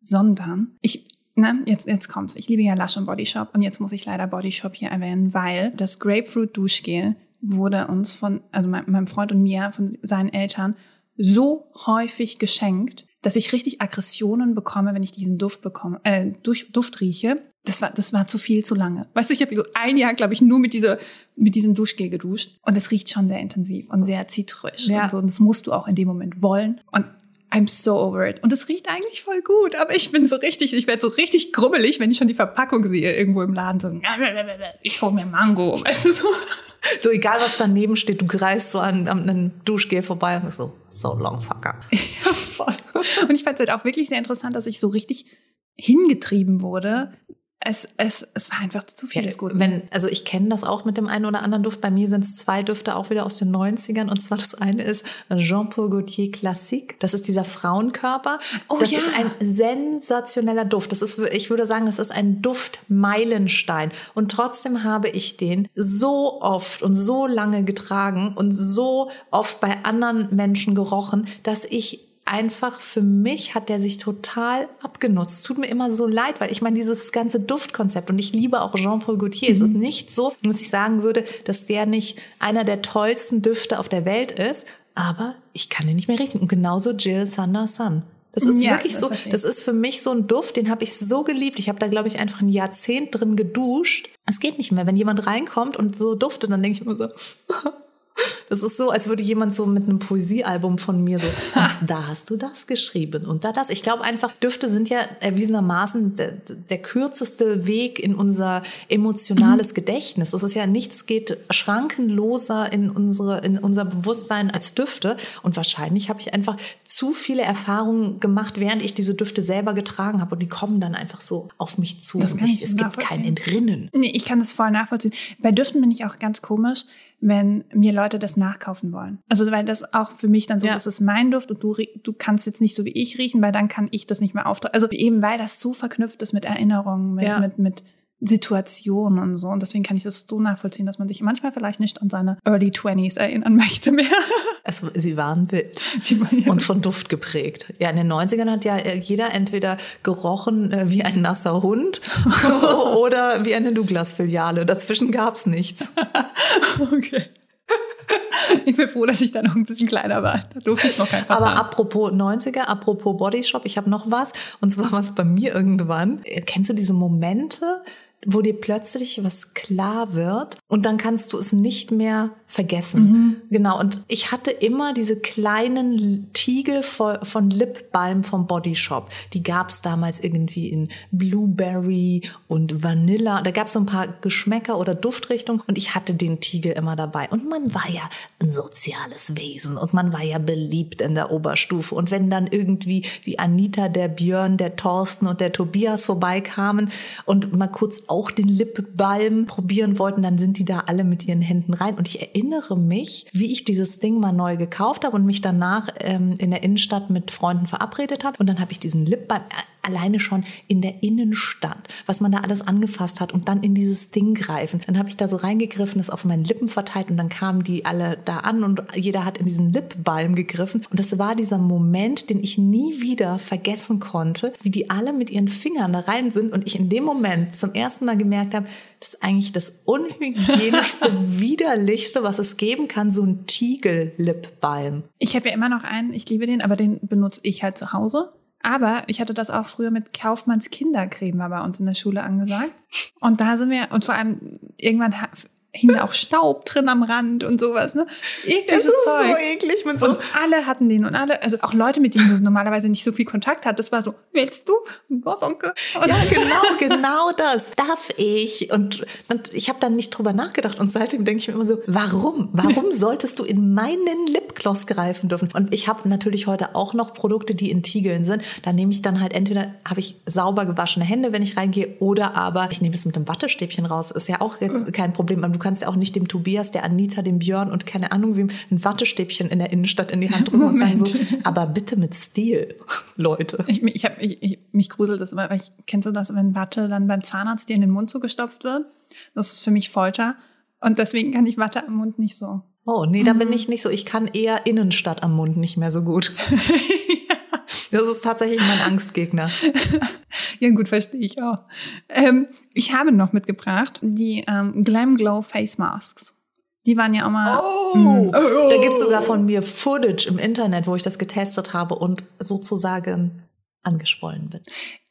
S2: sondern ich, na, jetzt, jetzt kommt's. Ich liebe ja Lush und Body Shop und jetzt muss ich leider Body Shop hier erwähnen, weil das Grapefruit Duschgel wurde uns von, also meinem Freund und mir, von seinen Eltern so häufig geschenkt, dass ich richtig Aggressionen bekomme, wenn ich diesen Duft bekomme, äh, durch, Duft rieche das war, das war zu viel, zu lange. Weißt du, ich habe ein Jahr, glaube ich, nur mit dieser, mit diesem Duschgel geduscht. Und es riecht schon sehr intensiv und sehr zitrisch. Ja. Und so. Und das musst du auch in dem Moment wollen. Und I'm so over it. Und es riecht eigentlich voll gut, aber ich bin so richtig, ich werde so richtig grummelig, wenn ich schon die Verpackung sehe irgendwo im Laden. So, ich hol mir Mango, weißt du so.
S1: So egal, was daneben steht, du greifst so an, an einem Duschgel vorbei und so, so long fucker.
S2: Ja, voll. Und ich fand es halt auch wirklich sehr interessant, dass ich so richtig hingetrieben wurde, es, es, es war einfach zu viel
S1: ja, des Guten. Wenn, also ich kenne das auch mit dem einen oder anderen Duft. Bei mir sind es zwei Düfte auch wieder aus den 90ern. Und zwar das eine ist Jean-Paul Gaultier Classique. Das ist dieser Frauenkörper. Oh, das ja. ist ein sensationeller Duft. Das ist, ich würde sagen, das ist ein Duftmeilenstein. Und trotzdem habe ich den so oft und so lange getragen und so oft bei anderen Menschen gerochen, dass ich einfach für mich hat der sich total abgenutzt. Es tut mir immer so leid, weil ich meine, dieses ganze Duftkonzept und ich liebe auch Jean-Paul Gaultier. Mhm. Es ist mhm. nicht so, dass ich sagen würde, dass der nicht einer der tollsten Düfte auf der Welt ist, aber ich kann den nicht mehr riechen. Und genauso Jill Sander Sun. Das ist ja, wirklich das so, das ist für mich so ein Duft, den habe ich so geliebt. Ich habe da, glaube ich, einfach ein Jahrzehnt drin geduscht. Es geht nicht mehr. Wenn jemand reinkommt und so duftet, dann denke ich immer so, Das ist so, als würde jemand so mit einem Poesiealbum von mir so, da hast du das geschrieben und da das. Ich glaube einfach, Düfte sind ja erwiesenermaßen der, der kürzeste Weg in unser emotionales mhm. Gedächtnis. Es ist ja nichts geht schrankenloser in unsere, in unser Bewusstsein als Düfte. Und wahrscheinlich habe ich einfach zu viele Erfahrungen gemacht, während ich diese Düfte selber getragen habe. Und die kommen dann einfach so auf mich zu.
S2: Das kann ich,
S1: es gibt kein Entrinnen.
S2: Nee, ich kann das voll nachvollziehen. Bei Düften bin ich auch ganz komisch wenn mir Leute das nachkaufen wollen. Also weil das auch für mich dann so, ja. das ist mein Duft und du, du kannst jetzt nicht so wie ich riechen, weil dann kann ich das nicht mehr auftragen. Also eben weil das so verknüpft ist mit Erinnerungen, mit, ja. mit, mit Situation und so. Und deswegen kann ich das so nachvollziehen, dass man sich manchmal vielleicht nicht an seine Early Twenties erinnern möchte mehr.
S1: Also, sie waren wild und von Duft geprägt. Ja, in den 90ern hat ja äh, jeder entweder gerochen äh, wie ein nasser Hund oder wie eine Douglas-Filiale. Dazwischen gab's nichts.
S2: okay. Ich bin froh, dass ich da noch ein bisschen kleiner war. Da durfte ich noch kein
S1: Aber haben. apropos 90er, apropos Bodyshop, ich habe noch was. Und zwar was bei mir irgendwann. Kennst du diese Momente, wo dir plötzlich was klar wird und dann kannst du es nicht mehr vergessen. Mhm. Genau. Und ich hatte immer diese kleinen Tiegel von Lipbalm vom Body Shop. Die gab es damals irgendwie in Blueberry und Vanilla. Da gab es so ein paar Geschmäcker oder Duftrichtungen und ich hatte den Tiegel immer dabei. Und man war ja ein soziales Wesen und man war ja beliebt in der Oberstufe. Und wenn dann irgendwie die Anita, der Björn, der Thorsten und der Tobias vorbeikamen und mal kurz auch den Lipbalm probieren wollten, dann sind die da alle mit ihren Händen rein. Und ich erinnere mich, wie ich dieses Ding mal neu gekauft habe und mich danach ähm, in der Innenstadt mit Freunden verabredet habe. Und dann habe ich diesen Lipbalm äh, alleine schon in der Innenstadt, was man da alles angefasst hat und dann in dieses Ding greifen. Dann habe ich da so reingegriffen, das auf meinen Lippen verteilt und dann kamen die alle da an und jeder hat in diesen Lipbalm gegriffen. Und das war dieser Moment, den ich nie wieder vergessen konnte, wie die alle mit ihren Fingern da rein sind und ich in dem Moment zum ersten Mal gemerkt habe, das ist eigentlich das unhygienischste, widerlichste, was es geben kann, so ein Tiegel-Lipbalm.
S2: Ich habe ja immer noch einen, ich liebe den, aber den benutze ich halt zu Hause. Aber ich hatte das auch früher mit Kaufmanns Kindercreme, war bei uns in der Schule angesagt. Und da sind wir, und vor allem irgendwann hing da auch Staub drin am Rand und sowas, ne?
S1: Ekliges das ist Zeug. so eklig mit so.
S2: Und alle hatten den und alle, also auch Leute, mit denen du normalerweise nicht so viel Kontakt hattest, das war so, willst du? Oh, danke.
S1: Und ja, genau, genau das. Darf ich? Und, und ich habe dann nicht drüber nachgedacht und seitdem denke ich mir immer so, warum? Warum solltest du in meinen Lipgloss greifen dürfen? Und ich habe natürlich heute auch noch Produkte, die in Tiegeln sind. Da nehme ich dann halt entweder habe ich sauber gewaschene Hände, wenn ich reingehe, oder aber ich nehme es mit einem Wattestäbchen raus. Ist ja auch jetzt kein Problem. Du kannst ja auch nicht dem Tobias, der Anita, dem Björn und keine Ahnung wem ein Wattestäbchen in der Innenstadt in die Hand drücken und sagen so, aber bitte mit Stil, Leute.
S2: Ich, ich hab, ich, ich, mich gruselt das immer, weil ich kennst du das, wenn Watte dann beim Zahnarzt dir in den Mund zugestopft wird? Das ist für mich Folter. Und deswegen kann ich Watte am Mund nicht so.
S1: Oh, nee, da mhm. bin ich nicht so. Ich kann eher Innenstadt am Mund nicht mehr so gut. Das ist tatsächlich mein Angstgegner.
S2: ja, gut, verstehe ich auch. Ähm, ich habe noch mitgebracht die ähm, Glam Glow Face Masks. Die waren ja auch mal.
S1: Oh, mm. oh. Da gibt sogar von mir Footage im Internet, wo ich das getestet habe und sozusagen angeschwollen bin.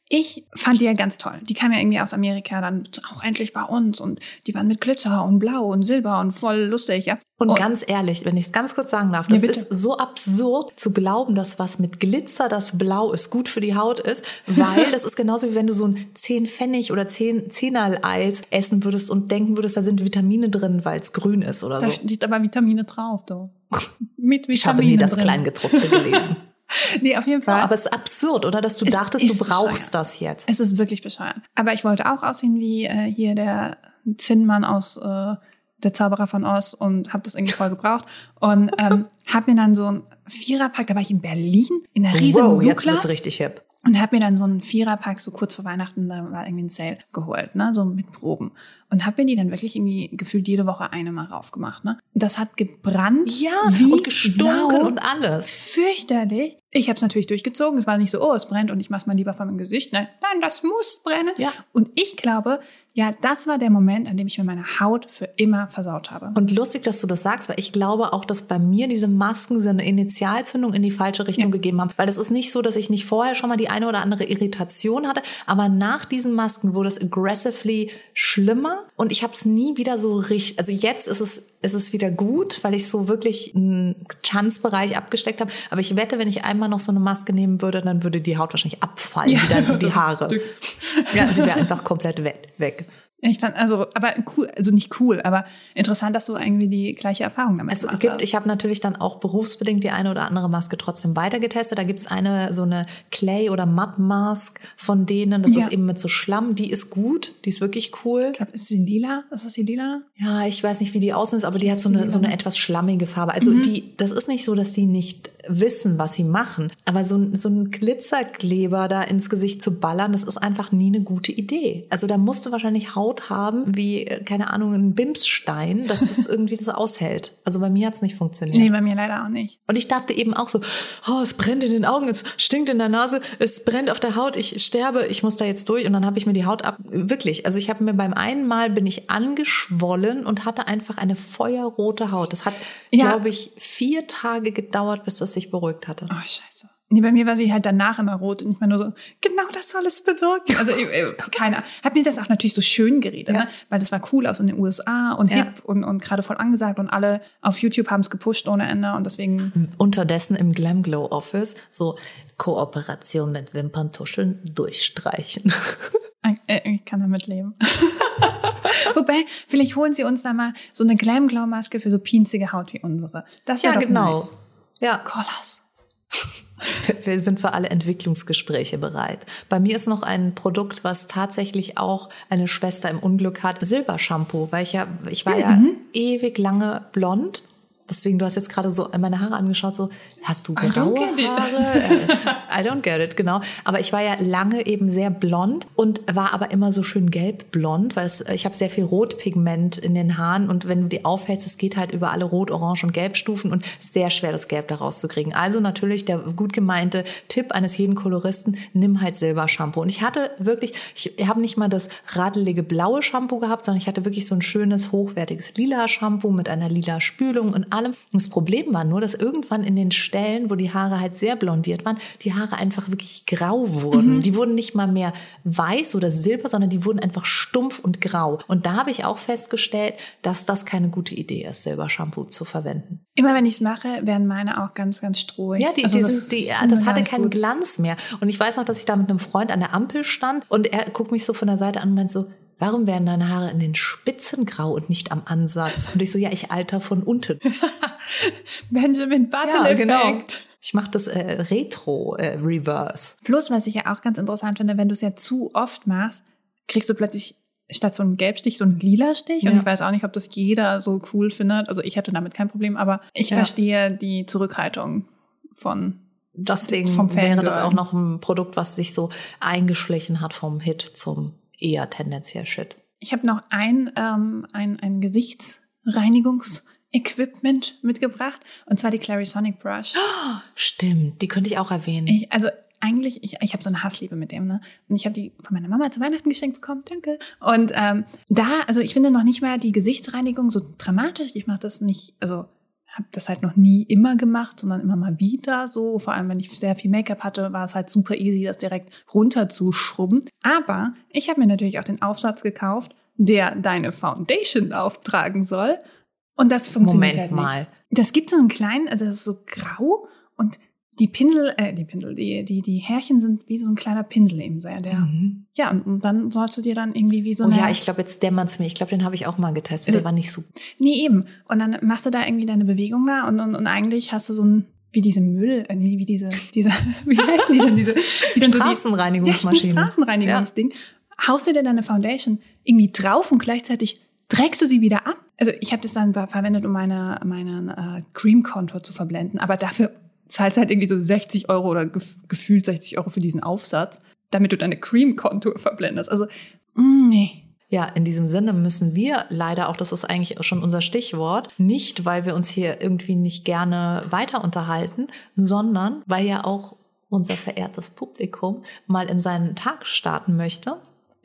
S2: Ich fand die ja ganz toll. Die kamen ja irgendwie aus Amerika, dann auch endlich bei uns und die waren mit Glitzer und Blau und Silber und voll lustig, ja.
S1: Und, und ganz ehrlich, wenn ich es ganz kurz sagen darf, das ja, ist so absurd zu glauben, dass was mit Glitzer, das Blau ist, gut für die Haut ist, weil das ist genauso wie wenn du so ein 10 Pfennig oder 10 Zehnerl Eis essen würdest und denken würdest, da sind Vitamine drin, weil es grün ist oder
S2: da
S1: so.
S2: Da steht aber Vitamine drauf, du.
S1: mit Vitaminen Ich habe nie das. Kleingedruckte gelesen.
S2: nee, auf jeden Fall.
S1: Aber es ist absurd, oder? Dass du es dachtest, du brauchst bescheuert. das jetzt.
S2: Es ist wirklich bescheuert. Aber ich wollte auch aussehen wie äh, hier der Zinnmann aus äh, der Zauberer von Oz und habe das irgendwie voll gebraucht. Und ähm, habe mir dann so ein Viererpack, da war ich in Berlin, in der riesen wow,
S1: jetzt wird's richtig hip.
S2: Und habe mir dann so einen Viererpack so kurz vor Weihnachten, da war irgendwie ein Sale geholt, ne, so mit Proben. Und habe mir die dann wirklich irgendwie gefühlt jede Woche eine mal raufgemacht, ne. Das hat gebrannt.
S1: Ja, wie und gestunken Sau. und alles.
S2: Fürchterlich. Ich habe es natürlich durchgezogen. Es war nicht so, oh, es brennt und ich mache mal lieber vor meinem Gesicht. Nein, nein, das muss brennen.
S1: Ja.
S2: Und ich glaube, ja, das war der Moment, an dem ich mir meine Haut für immer versaut habe.
S1: Und lustig, dass du das sagst, weil ich glaube auch, dass bei mir diese Masken so eine Initialzündung in die falsche Richtung
S2: Ja.
S1: gegeben haben. Weil das ist nicht so, dass ich nicht vorher schon mal die eine oder andere Irritation hatte, aber nach diesen Masken wurde es aggressively schlimmer und ich habe es nie wieder so richtig. Also jetzt ist es, ist es wieder gut, weil ich so wirklich einen Tanzbereich abgesteckt habe. Aber ich wette, wenn ich einmal noch so eine Maske nehmen würde, dann würde die Haut wahrscheinlich abfallen,
S2: Ja.
S1: die Haare. ja, sie wäre einfach komplett we- weg.
S2: Ich fand, also, aber cool, also nicht cool, aber interessant, dass du irgendwie die gleiche Erfahrung damit
S1: Es
S2: gemacht
S1: gibt,
S2: hast.
S1: ich habe natürlich dann auch berufsbedingt die eine oder andere Maske trotzdem weitergetestet. Da gibt's eine, so eine Clay- oder Mud-Mask von denen. Das
S2: Ja.
S1: ist eben mit so Schlamm. Die ist gut. Die ist wirklich cool.
S2: Ich glaube, ist die lila? Ist das die lila?
S1: Ja, ich weiß nicht, wie die aussehen, aber die hat so eine, so eine etwas schlammige Farbe. Also die, das ist nicht so, dass die nicht wissen, was sie machen. Aber so, ein- so ein Glitzerkleber da ins Gesicht zu ballern, das ist einfach nie eine gute Idee. Also da musst du wahrscheinlich Haut haben, wie, äh, keine Ahnung, ein Bimsstein, dass es irgendwie das aushält. Also bei mir hat's nicht funktioniert.
S2: Nee, bei mir leider auch nicht.
S1: Und ich dachte eben auch so, oh, es brennt in den Augen, es stinkt in der Nase, es brennt auf der Haut, ich sterbe, ich muss da jetzt durch. Und dann habe ich mir die Haut ab, wirklich, also ich habe mir beim einen Mal bin ich angeschwollen und hatte einfach eine feuerrote Haut. Das hat,
S2: Ja.
S1: glaube ich, vier Tage gedauert, bis das sich beruhigt hatte.
S2: Oh, scheiße. Nee, bei mir war sie halt danach immer rot und nicht mehr nur so, genau das soll es bewirken. Also, ich- ich- keine Ahnung. Hab mir das auch natürlich so schön geredet,
S1: Ja.
S2: ne? weil das war cool aus in den USA und
S1: Ja.
S2: hip und, und gerade voll angesagt und alle auf YouTube haben es gepusht ohne Ende und deswegen,
S1: Unterdessen im Glam Glow Office so Kooperation mit Wimperntuscheln durchstreichen.
S2: äh, ich kann damit leben. Wobei, vielleicht holen sie uns da mal so eine Glam Glow Maske für so pinzige Haut wie unsere. Das wäre
S1: Ja,
S2: doch
S1: genau.
S2: nice.
S1: Ja,
S2: Colors.
S1: Wir sind für alle Entwicklungsgespräche bereit. Bei mir ist noch ein Produkt, was tatsächlich auch eine Schwester im Unglück hat. Silbershampoo, weil ich ja, ich war ja ewig lange blond. Deswegen, du hast jetzt gerade so meine Haare angeschaut, so, hast du graue. Haare? Äh, I don't get it, genau. Aber ich war ja lange eben sehr blond und war aber immer so schön gelbblond, weil es, ich habe sehr viel Rotpigment in den Haaren und wenn du die aufhältst, es geht halt über alle Rot, Orange und Gelbstufen und sehr schwer, das Gelb da rauszukriegen. Also natürlich der gut gemeinte Tipp eines jeden Koloristen, nimm halt Silbershampoo. Und ich hatte wirklich, ich habe nicht mal das radelige blaue Shampoo gehabt, sondern ich hatte wirklich so ein schönes, hochwertiges lila Shampoo mit einer lila Spülung und allem. Das Problem war nur, dass irgendwann in den Stellen, wo die Haare halt sehr blondiert waren, die Haare einfach wirklich grau wurden. Die wurden nicht mal mehr weiß oder silber, sondern die wurden einfach stumpf und grau. Und da habe ich auch festgestellt, dass das keine gute Idee ist, Silbershampoo zu verwenden.
S2: Immer wenn ich es mache, werden meine auch ganz, ganz strohig.
S1: Ja, die,
S2: Also
S1: die
S2: das
S1: sind, die, das hatte keinen
S2: gut.
S1: Glanz mehr. Und ich weiß noch, dass ich da mit einem Freund an der Ampel stand und er guckt mich so von der Seite an und meint so, warum werden deine Haare in den Spitzen grau und nicht am Ansatz? Und ich so, ja, ich alter von unten.
S2: Benjamin Button-Effekt.
S1: genau. Ich mache das äh, Retro-Reverse.
S2: Plus, was ich ja auch ganz interessant finde, wenn du es ja zu oft machst, kriegst du plötzlich statt so einem Gelbstich so einen lila Stich. Und
S1: Ja.
S2: ich weiß auch nicht, ob das jeder so cool findet. Also ich hatte damit kein Problem, aber ich
S1: Ja.
S2: verstehe die Zurückhaltung von
S1: Deswegen
S2: Vom
S1: wäre das auch noch ein Produkt, was sich so eingeschlichen hat vom Hit zum eher tendenziell Shit.
S2: Ich habe noch ein, ähm, ein, ein Gesichtsreinigungsequipment mitgebracht, und zwar die Clarisonic Brush.
S1: Stimmt, die könnte ich auch erwähnen.
S2: Ich, also eigentlich, ich, ich habe so eine Hassliebe mit dem, ne? Und ich habe die von meiner Mama zu Weihnachten geschenkt bekommen, danke. Und ähm, da, also ich finde noch nicht mal die Gesichtsreinigung so dramatisch. Ich mache das nicht, also habe das halt noch nie immer gemacht, sondern immer mal wieder so. Vor allem, wenn ich sehr viel Make-up hatte, war es halt super easy, das direkt runterzuschrubben. Aber ich habe mir natürlich auch den Aufsatz gekauft, der deine Foundation auftragen soll. Und das funktioniert
S1: Moment
S2: halt nicht.
S1: mal.
S2: Das gibt so einen kleinen, also das ist so grau und die Pinsel, äh, die Pinsel, die, die, die Härchen sind wie so ein kleiner Pinsel eben sehr, der.
S1: Mhm.
S2: Ja, und, dann sollst du dir dann irgendwie wie so
S1: Oh
S2: eine.
S1: ja, ich glaube, jetzt dämmert's mir. Ich glaube, den habe ich auch mal getestet. Der war nicht so.
S2: Nee, eben. Und dann machst du da irgendwie deine Bewegung da und, und, und eigentlich hast du so ein, wie diese Müll, äh, nee, wie diese, diese, wie heißen die denn, diese, die dann so die,
S1: Straßenreinigungsmaschine.
S2: Ja, Straßenreinigungsding. Haust du dir deine Foundation irgendwie drauf und gleichzeitig trägst du sie wieder ab? Also ich habe das dann ver- verwendet, um meine, meinen äh, Cream-Contour zu verblenden, aber dafür zahlst halt irgendwie so 60 Euro oder gef gefühlt 60 Euro für diesen Aufsatz, damit du deine Cream-Contour verblendest. Also, mm, nee.
S1: Ja, in diesem Sinne müssen wir leider auch, das ist eigentlich schon unser Stichwort, nicht, weil wir uns hier irgendwie nicht gerne weiter unterhalten, sondern weil ja auch unser verehrtes Publikum mal in seinen Tag starten möchte.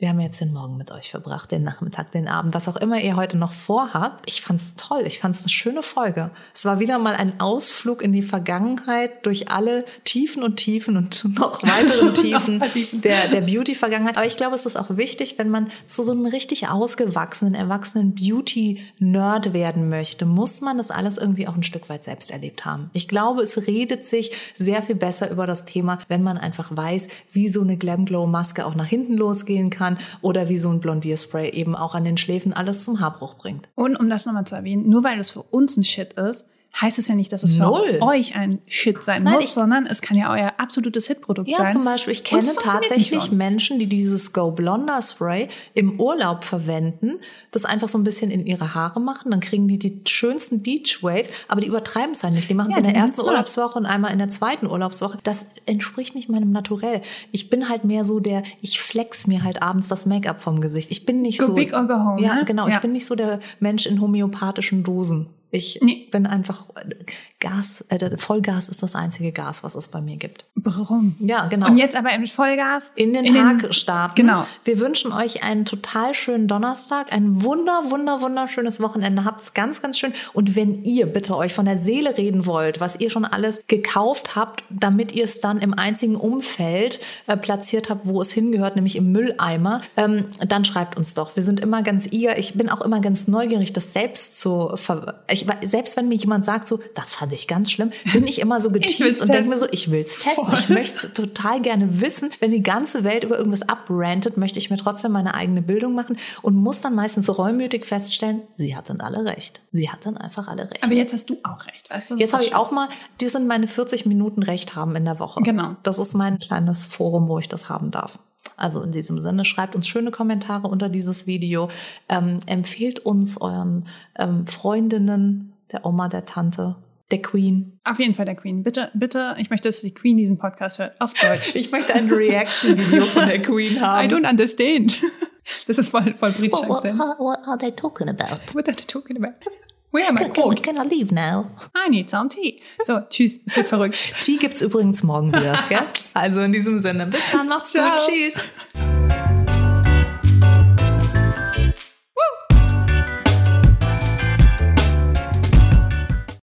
S1: Wir haben jetzt den Morgen mit euch verbracht, den Nachmittag, den Abend, was auch immer ihr heute noch vorhabt. Ich fand's toll. Ich fand's eine schöne Folge. Es war wieder mal ein Ausflug in die Vergangenheit durch alle Tiefen und Tiefen und noch weiteren Tiefen der, der Beauty-Vergangenheit. Aber ich glaube, es ist auch wichtig, wenn man zu so einem richtig ausgewachsenen, erwachsenen Beauty-Nerd werden möchte, muss man das alles irgendwie auch ein Stück weit selbst erlebt haben. Ich glaube, es redet sich sehr viel besser über das Thema, wenn man einfach weiß, wie so eine Glam Glow Maske auch nach hinten losgehen kann oder wie so ein Blondierspray eben auch an den Schläfen alles zum Haarbruch bringt.
S2: Und um das nochmal zu erwähnen, nur weil es für uns ein Shit ist, heißt es ja nicht, dass es
S1: Null.
S2: für euch ein Shit sein
S1: Nein,
S2: muss,
S1: ich-
S2: sondern es kann ja euer absolutes Hitprodukt
S1: Ja,
S2: sein.
S1: zum Beispiel, ich kenne tatsächlich. Menschen, die dieses Go Blonder Spray im Urlaub verwenden, das einfach so ein bisschen in ihre Haare machen, dann kriegen die die schönsten Beach Waves, aber die übertreiben es halt nicht. Die machen es
S2: Ja,
S1: in der ersten
S2: smart.
S1: Urlaubswoche und einmal in der zweiten Urlaubswoche. Das entspricht nicht meinem Naturell. Ich bin halt mehr so der, ich flex mir halt abends das Make-up vom Gesicht. Ich bin nicht
S2: Go
S1: so.
S2: big or go home,
S1: Ja,
S2: ne?
S1: genau.
S2: Ja.
S1: Ich bin nicht so der Mensch in homöopathischen Dosen. Ich
S2: Nee.
S1: bin einfach Gas, äh, Vollgas ist das einzige Gas, was es bei mir gibt.
S2: Brumm.
S1: Ja, genau.
S2: Und jetzt aber mit Vollgas
S1: in den Tag starten.
S2: Genau.
S1: Wir wünschen euch einen total schönen Donnerstag, ein wunder, wunder, wunderschönes Wochenende. Habt's ganz, ganz schön. Und wenn ihr bitte euch von der Seele reden wollt, was ihr schon alles gekauft habt, damit ihr es dann im einzigen Umfeld äh, platziert habt, wo es hingehört, nämlich im Mülleimer, ähm, dann schreibt uns doch. Wir sind immer ganz eager. Ich bin auch immer ganz neugierig, das selbst zu ver ich, selbst wenn mir jemand sagt so, das fand ich ganz schlimm, bin ich immer so geteased und denke mir so, ich will's testen.
S2: Voll.
S1: Ich möchte es total gerne wissen. Wenn die ganze Welt über irgendwas abrantet, möchte ich mir trotzdem meine eigene Bildung machen und muss dann meistens so reumütig feststellen, sie hat dann alle recht. Sie hat dann einfach alle recht.
S2: Aber jetzt hast du auch recht, weißt du?
S1: Jetzt habe ich auch mal, die sind meine 40 Minuten Recht haben in der Woche.
S2: Genau.
S1: Das ist mein kleines Forum, wo ich das haben darf. Also in diesem Sinne, schreibt uns schöne Kommentare unter dieses Video. Ähm, empfehlt uns euren ähm, Freundinnen, der Oma, der Tante, der Queen.
S2: Auf jeden Fall der Queen. Bitte, bitte, ich möchte, dass die Queen diesen Podcast hört. Auf Deutsch.
S1: Ich möchte ein Reaction-Video von der Queen haben.
S2: I don't understand. Das ist voll, voll britischer
S1: What, what, what are they talking about?
S2: What are you talking about? Where am I going?
S1: can I leave now?
S2: I need some tea. So, tschüss. Es wird verrückt.
S1: Tee gibt's übrigens morgen wieder, gell? Also in diesem Sinne, bis dann, macht's gut,
S2: Ciao.
S1: tschüss.